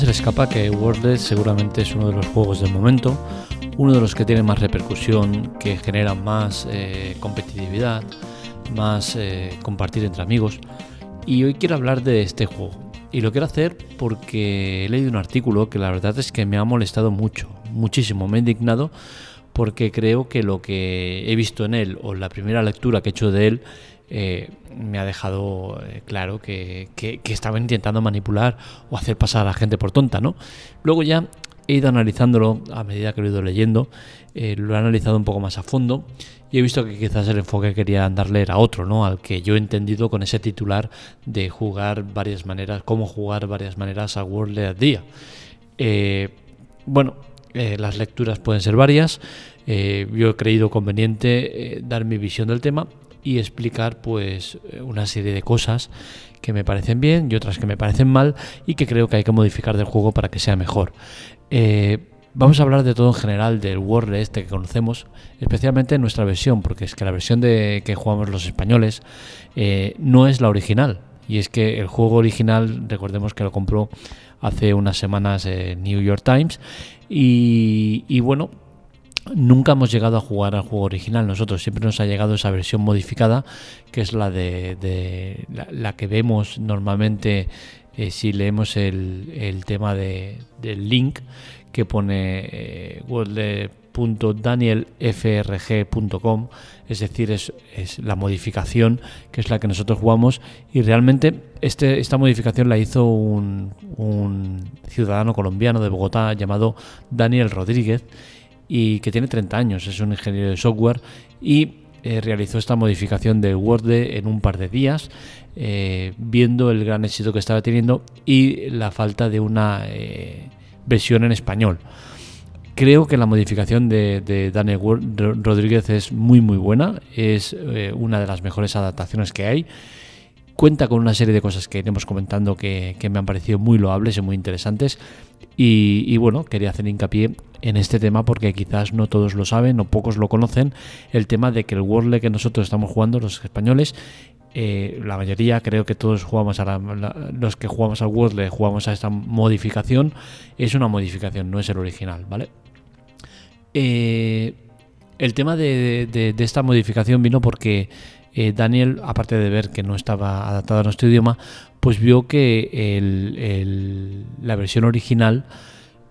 se le escapa que Wordle seguramente es uno de los juegos del momento, uno de los que tiene más repercusión, que genera más eh, competitividad, más eh, compartir entre amigos. Y hoy quiero hablar de este juego. Y lo quiero hacer porque he leído un artículo que la verdad es que me ha molestado mucho, muchísimo, me ha indignado porque creo que lo que he visto en él o la primera lectura que he hecho de él eh, me ha dejado eh, claro que, que, estaban intentando manipular o hacer pasar a la gente por tonta, ¿no? Luego ya he ido analizándolo a medida que lo he ido leyendo, eh, lo he analizado un poco más a fondo y he visto que quizás el enfoque que quería darle era otro, ¿no? Al que yo he entendido con ese titular de jugar varias maneras, cómo jugar varias maneras a World al día. bueno, las lecturas pueden ser varias. yo he creído conveniente dar mi visión del tema y explicar pues una serie de cosas que me parecen bien y otras que me parecen mal y que creo que hay que modificar del juego para que sea mejor. Eh, vamos a hablar de todo en general del Wordle este que conocemos, especialmente en nuestra versión, porque es que la versión de que jugamos los españoles eh, no es la original. Y es que el juego original, recordemos que lo compró hace unas semanas en New York Times. Y bueno, Nunca hemos llegado a jugar al juego original. Nosotros, siempre nos ha llegado esa versión modificada, que es la de, la, que vemos normalmente eh, si leemos el, tema de, del link que pone eh, world.danielfrg.com, es decir, es, la modificación que es la que nosotros jugamos y realmente este, esta modificación la hizo un, un ciudadano colombiano de Bogotá llamado Daniel Rodríguez y que tiene 30 años, es un ingeniero de software y eh, realizó esta modificación de Word en un par de días, eh, viendo el gran éxito que estaba teniendo y la falta de una eh, versión en español. Creo que la modificación de, Daniel Rodríguez es muy muy buena, es una de las mejores adaptaciones que hay cuenta con una serie de cosas que iremos comentando que, me han parecido muy loables y muy interesantes. Y, bueno, quería hacer hincapié en este tema porque quizás no todos lo saben o pocos lo conocen, el tema de que el Wordle que nosotros estamos jugando, los españoles, eh, la mayoría, creo que todos jugamos a los que jugamos al Wordle jugamos a esta modificación, es una modificación, no es el original, ¿vale? Eh, el tema de, esta modificación vino porque eh, Daniel, aparte de ver que no estaba adaptado a nuestro idioma, pues vio que la versión original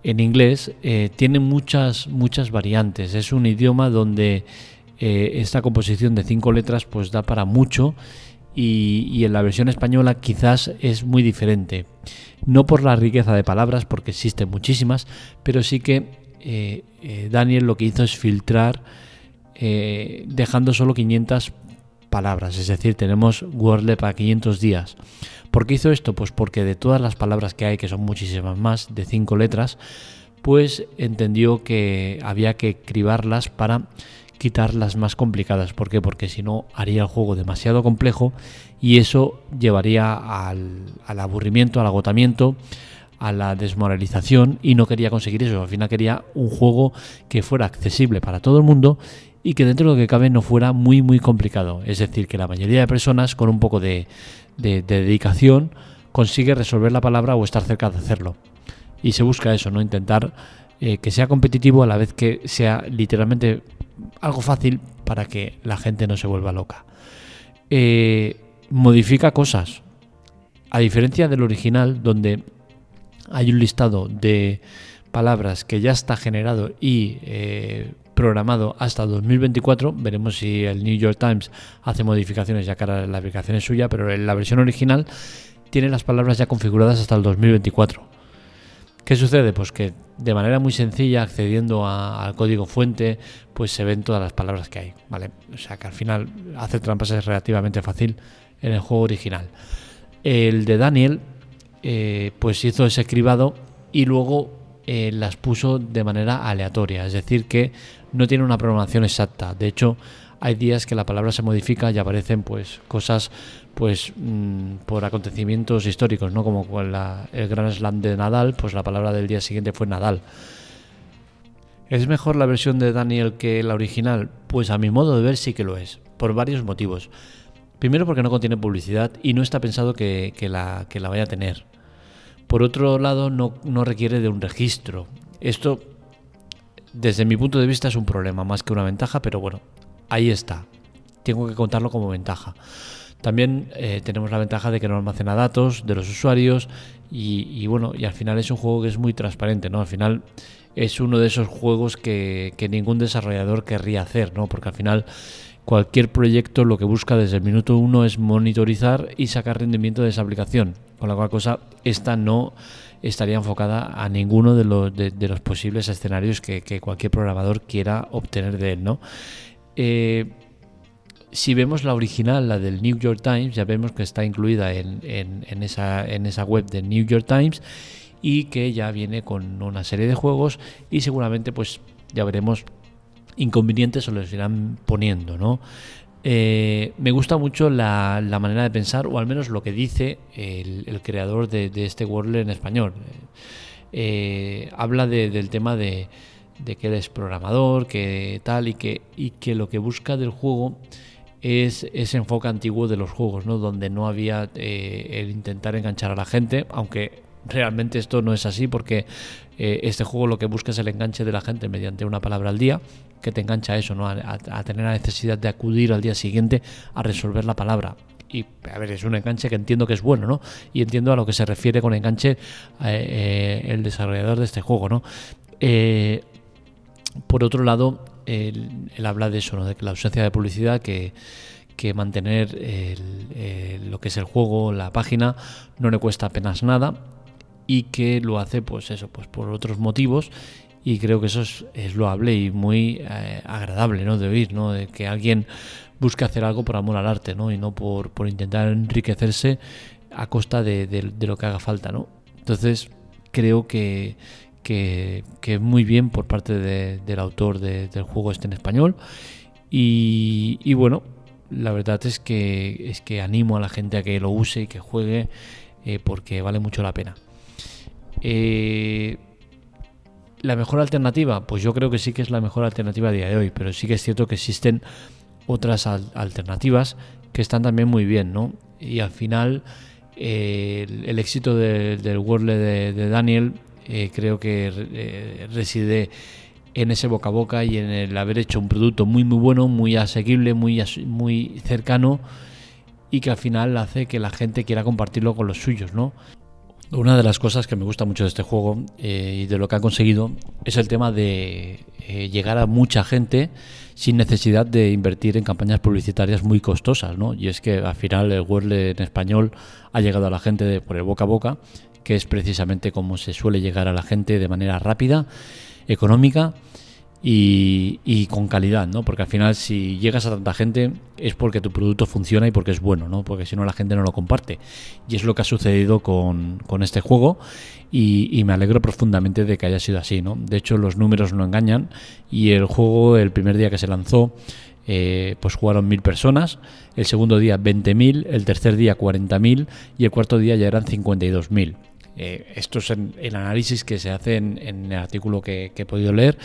en inglés eh, tiene muchas, muchas variantes. Es un idioma donde eh, esta composición de cinco letras pues da para mucho y, en la versión española quizás es muy diferente. No por la riqueza de palabras, porque existen muchísimas, pero sí que Daniel lo que hizo es filtrar dejando solo 500 palabras, es decir, tenemos Wordle para 500 días. ¿Por qué hizo esto? Pues porque de todas las palabras que hay, que son muchísimas más, de cinco letras, pues entendió que había que cribarlas para quitar las más complicadas. ¿Por qué? Porque si no haría el juego demasiado complejo y eso llevaría al, al aburrimiento, al agotamiento, a la desmoralización y no quería conseguir eso. Al final quería un juego que fuera accesible para todo el mundo y que dentro de lo que cabe no fuera muy muy complicado. Es decir, que la mayoría de personas con un poco de, dedicación consigue resolver la palabra o estar cerca de hacerlo. Y se busca eso, ¿no? Intentar eh, que sea competitivo a la vez que sea literalmente algo fácil para que la gente no se vuelva loca. Eh, modifica cosas. A diferencia del original, donde hay un listado de palabras que ya está generado y eh, programado hasta 2024. Veremos si el New York Times hace modificaciones ya ahora la aplicación es suya, pero en la versión original tiene las palabras ya configuradas hasta el 2024. ¿Qué sucede? Pues que de manera muy sencilla, accediendo al código fuente, pues se ven todas las palabras que hay, ¿vale? O sea que al final hacer trampas es relativamente fácil en el juego original. El de Daniel, eh, pues hizo ese cribado y luego eh, las puso de manera aleatoria, es decir, que no tiene una programación exacta. De hecho, hay días que la palabra se modifica y aparecen pues cosas pues mm, por acontecimientos históricos, ¿no? Como el Gran Slam de Nadal, pues la palabra del día siguiente fue Nadal. ¿Es mejor la versión de Daniel que la original? Pues a mi modo de ver sí que lo es, por varios motivos. Primero porque no contiene publicidad y no está pensado que, la, que la vaya a tener. Por otro lado, no, no requiere de un registro. Esto, desde mi punto de vista, es un problema más que una ventaja, pero bueno, ahí está. Tengo que contarlo como ventaja. También eh, tenemos la ventaja de que no almacena datos de los usuarios y, bueno, y al final es un juego que es muy transparente, ¿no? Al final es uno de esos juegos que, ningún desarrollador querría hacer, ¿no? Porque al final cualquier proyecto lo que busca desde el minuto uno es monitorizar y sacar rendimiento de esa aplicación. Con la cual cosa, esta no estaría enfocada a ninguno de los, posibles escenarios que, que, cualquier programador quiera obtener de él, ¿no? Eh, si vemos la original, la del New York Times, ya vemos que está incluida en, esa, en esa web del New York Times y que ya viene con una serie de juegos y seguramente pues ya veremos inconvenientes o los irán poniendo, ¿no? Eh, me gusta mucho la, manera de pensar, o al menos lo que dice el, creador de, este Wordle en español. Eh, habla del tema de, de, que él es programador, que tal, y que, y que lo que busca del juego es ese enfoque antiguo de los juegos, ¿no? donde no había eh, el intentar enganchar a la gente, aunque realmente esto no es así porque eh, este juego lo que busca es el enganche de la gente mediante una palabra al día que te engancha a eso, ¿no? A, tener la necesidad de acudir al día siguiente a resolver la palabra. Y a ver, es un enganche que entiendo que es bueno, ¿no? Y entiendo a lo que se refiere con enganche eh, el desarrollador de este juego, ¿no? por otro lado, él, habla de eso, ¿no? de que la ausencia de publicidad, que, mantener lo que es el juego, la página, no le cuesta apenas nada y que lo hace pues eso, pues por otros motivos y creo que eso es, loable y muy eh, agradable ¿no? de oír, ¿no? de que alguien busque hacer algo por amor al arte ¿no? y no por, por intentar enriquecerse a costa de, de, lo que haga falta. ¿no? Entonces creo que, que, muy bien por parte del autor del juego este en español. Y, bueno, la verdad es que, es que animo a la gente a que lo use y que juegue eh, porque vale mucho la pena. Eh, la mejor alternativa, pues yo creo que sí que es la mejor alternativa a día de hoy, pero sí que es cierto que existen otras alternativas que están también muy bien, ¿no? Y al final eh, el, éxito del Wordle de Daniel eh, creo que eh, reside en ese boca a boca y en el haber hecho un producto muy muy bueno, muy asequible, muy, muy cercano y que al final hace que la gente quiera compartirlo con los suyos, ¿no? Una de las cosas que me gusta mucho de este juego eh, y de lo que ha conseguido es el tema de llegar a mucha gente sin necesidad de invertir en campañas publicitarias muy costosas, ¿no? Y es que al final el Wordle en español ha llegado a la gente por el boca a boca que es precisamente como se suele llegar a la gente de manera rápida, económica y, con calidad, ¿no? Porque al final si llegas a tanta gente es porque tu producto funciona y porque es bueno, ¿no? Porque si no la gente no lo comparte. Y es lo que ha sucedido con, este juego y, me alegro profundamente de que haya sido así, ¿no? De hecho los números no engañan y el juego el primer día que se lanzó eh, pues jugaron mil personas, el segundo día 20.000, el tercer día 40.000 y el cuarto día ya eran 52.000. Eh, esto es el análisis que se hace en, el artículo que, he podido leer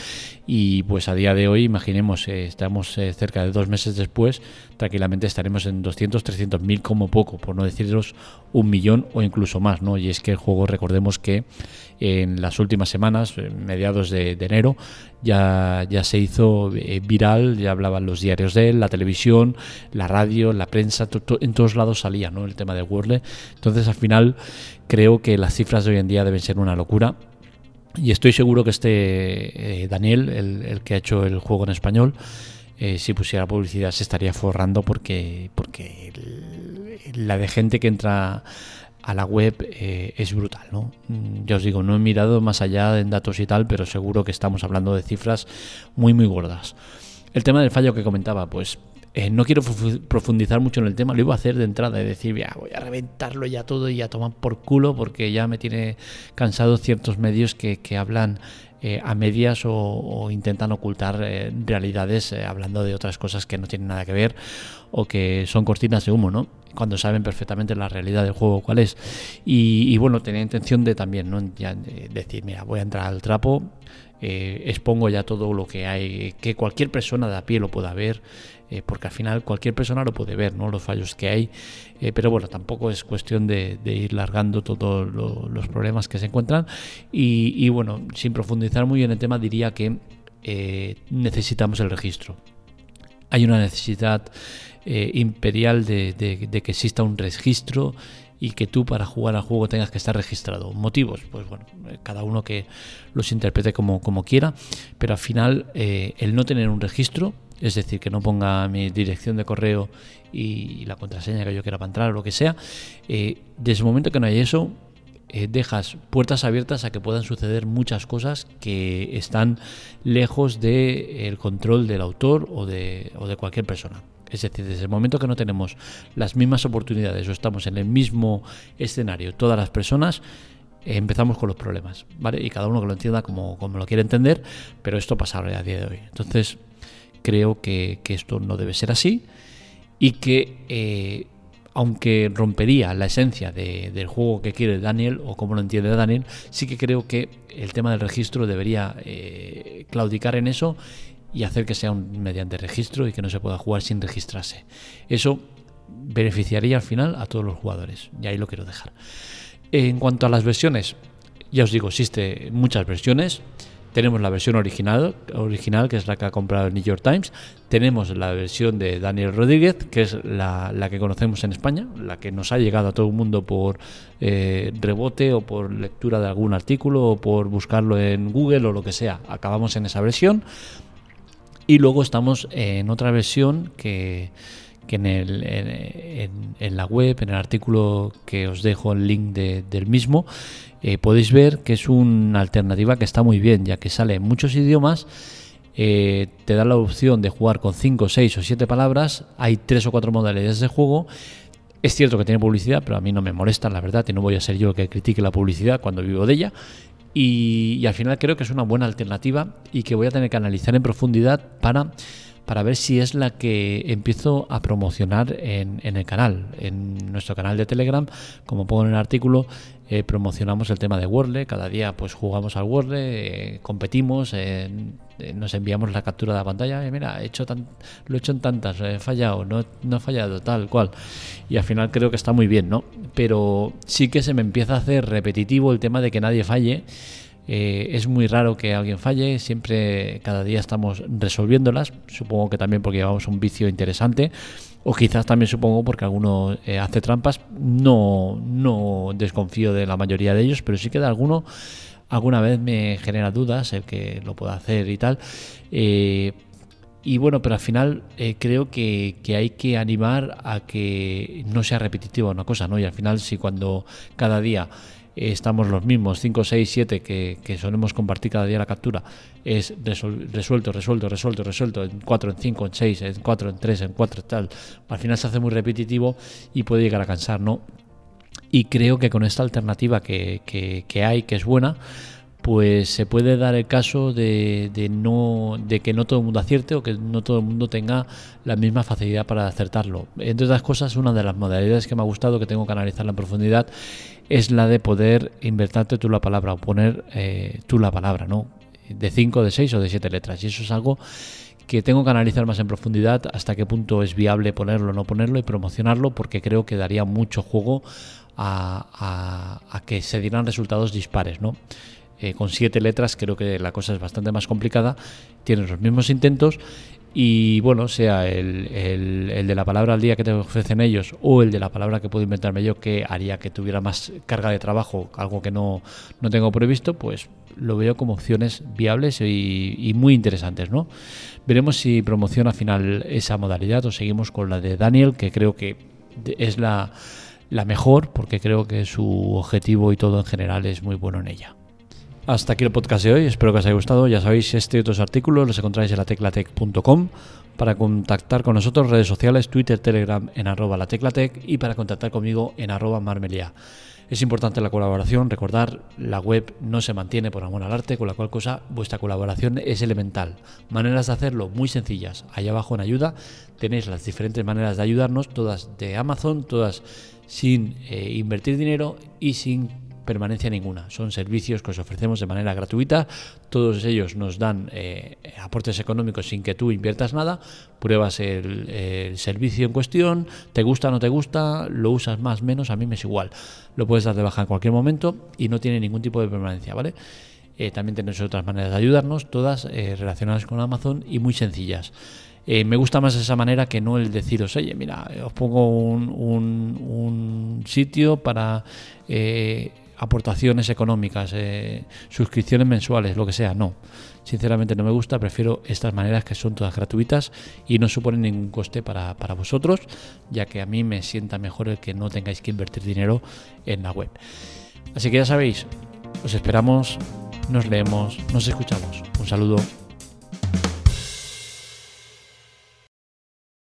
y pues a día de hoy, imaginemos, eh, estamos eh, cerca de dos meses después, tranquilamente estaremos en 200, 300 mil como poco, por no deciros un millón o incluso más, ¿no? Y es que el juego, recordemos que en las últimas semanas, mediados de, enero, ya, ya se hizo viral, ya hablaban los diarios de él, la televisión, la radio, la prensa, en todos lados salía, ¿no? El tema de Wordle. Entonces, al final, Creo que las cifras de hoy en día deben ser una locura. Y estoy seguro que este eh, Daniel, el, que ha hecho el juego en español, eh, si pusiera publicidad se estaría forrando porque, porque la de gente que entra a la web eh, es brutal, ¿no? Mm, ya os digo, no he mirado más allá en datos y tal, pero seguro que estamos hablando de cifras muy muy gordas. El tema del fallo que comentaba, pues eh, no quiero profundizar mucho en el tema, lo iba a hacer de entrada y decir, ya, voy a reventarlo ya todo y a tomar por culo porque ya me tiene cansado ciertos medios que, hablan eh, a medias o, intentan ocultar eh, realidades hablando de otras cosas que no tienen nada que ver o que son cortinas de humo, ¿no? Cuando saben perfectamente la realidad del juego cuál es. Y, bueno, tenía intención de también ¿no? decir, mira, voy a entrar al trapo, eh, expongo ya todo lo que hay, que cualquier persona de a pie lo pueda ver, eh, porque al final cualquier persona lo puede ver, ¿no? los fallos que hay, eh, pero bueno, tampoco es cuestión de, ir largando todos los problemas que se encuentran y, bueno, sin profundizar muy en el tema diría que necesitamos el registro. Hay una necesidad imperial de, que exista un registro y que tú para jugar al juego tengas que estar registrado. Motivos, pues bueno, cada uno que los interprete como, como quiera, pero al final el no tener un registro es decir, que no ponga mi dirección de correo y la contraseña que yo quiera para entrar o lo que sea, eh, desde el momento que no hay eso, eh, dejas puertas abiertas a que puedan suceder muchas cosas que están lejos del control del autor o de, o de cualquier persona. Es decir, desde el momento que no tenemos las mismas oportunidades o estamos en el mismo escenario todas las personas, empezamos con los problemas, ¿vale? Y cada uno que lo entienda como, como lo quiere entender, pero esto pasa a día de hoy. Entonces, creo que, esto no debe ser así y que eh, aunque rompería la esencia del juego que quiere Daniel o como lo entiende Daniel, sí que creo que el tema del registro debería eh, claudicar en eso y hacer que sea un mediante registro y que no se pueda jugar sin registrarse. Eso beneficiaría al final a todos los jugadores y ahí lo quiero dejar. En cuanto a las versiones, ya os digo, existe muchas versiones. Tenemos la versión original, original, que es la que ha comprado el New York Times. Tenemos la versión de Daniel Rodríguez, que es la, que conocemos en España, la que nos ha llegado a todo el mundo por eh, rebote o por lectura de algún artículo o por buscarlo en Google o lo que sea. Acabamos en esa versión. Y luego estamos en otra versión que, en, el, en, la web, en el artículo que os dejo el link del mismo, eh, podéis ver que es una alternativa que está muy bien, ya que sale en muchos idiomas. Eh, te da la opción de jugar con 5, 6 o 7 palabras. Hay 3 o 4 modalidades de juego. Es cierto que tiene publicidad, pero a mí no me molesta, la verdad, y no voy a ser yo el que critique la publicidad cuando vivo de ella. Y, y al final creo que es una buena alternativa y que voy a tener que analizar en profundidad para para ver si es la que empiezo a promocionar en, el canal, en nuestro canal de Telegram, como pongo en el artículo, eh, promocionamos el tema de Wordle, cada día pues jugamos al Wordle, eh, competimos, eh, nos enviamos la captura de la pantalla, mira, he hecho lo he hecho en tantas, he fallado, no, no he fallado, tal cual, y al final creo que está muy bien, ¿no? Pero sí que se me empieza a hacer repetitivo el tema de que nadie falle, eh, es muy raro que alguien falle, siempre cada día estamos resolviéndolas, supongo que también porque llevamos un vicio interesante, o quizás también supongo porque alguno eh, hace trampas, no, no desconfío de la mayoría de ellos, pero sí que de alguno alguna vez me genera dudas el que lo pueda hacer y tal. Eh, y bueno, pero al final creo que, que, hay que animar a que no sea repetitiva una cosa, ¿no? Y al final si cuando cada día estamos los mismos, 5, 6, 7 que, que, solemos compartir cada día la captura, es resuelto, resuelto, resuelto, resuelto, en 4, en 5, en 6, en 4, en 3, en 4, tal. Al final se hace muy repetitivo y puede llegar a cansar, ¿no? Y creo que con esta alternativa que, que, que hay, que es buena, pues se puede dar el caso de, de, no, de que no todo el mundo acierte o que no todo el mundo tenga la misma facilidad para acertarlo. Entre otras cosas, una de las modalidades que me ha gustado, que tengo que analizarla en profundidad, es la de poder invertirte tú la palabra o poner eh, tú la palabra, ¿no? De 5, de 6 o de 7 letras. Y eso es algo que tengo que analizar más en profundidad hasta qué punto es viable ponerlo o no ponerlo y promocionarlo porque creo que daría mucho juego a, a que se dieran resultados dispares, ¿no? Eh, con siete letras creo que la cosa es bastante más complicada, tienes los mismos intentos y bueno, sea el, el, de la palabra al día que te ofrecen ellos o el de la palabra que puedo inventarme yo que haría que tuviera más carga de trabajo, algo que no, no tengo previsto, pues lo veo como opciones viables y, muy interesantes, ¿no? Veremos si promociona al final esa modalidad o seguimos con la de Daniel, que creo que es la, la mejor, porque creo que su objetivo y todo en general es muy bueno en ella. Hasta aquí el podcast de hoy, espero que os haya gustado. Ya sabéis, este y otros artículos los encontráis en lateclatec.com. Para contactar con nosotros, redes sociales, Twitter, Telegram en arroba lateclatec y para contactar conmigo en arroba marmelia. Es importante la colaboración, recordar, la web no se mantiene por amor al arte, con la cual cosa vuestra colaboración es elemental. Maneras de hacerlo muy sencillas. Allá abajo en ayuda tenéis las diferentes maneras de ayudarnos, todas de Amazon, todas sin eh, invertir dinero y sin permanencia ninguna. Son servicios que os ofrecemos de manera gratuita. Todos ellos nos dan eh, aportes económicos sin que tú inviertas nada. Pruebas el, servicio en cuestión. Te gusta, o no te gusta, lo usas más, menos. A mí me es igual. Lo puedes dar de baja en cualquier momento y no tiene ningún tipo de permanencia, ¿vale? Eh, también tenéis otras maneras de ayudarnos, todas eh, relacionadas con Amazon y muy sencillas. me gusta más esa manera que no el deciros, oye, mira, os pongo un, un sitio para aportaciones económicas, eh, suscripciones mensuales, lo que sea, no. Sinceramente no me gusta, prefiero estas maneras que son todas gratuitas y no suponen ningún coste para, vosotros, ya que a mí me sienta mejor el que no tengáis que invertir dinero en la web. Así que ya sabéis, os esperamos, nos leemos, nos escuchamos. Un saludo.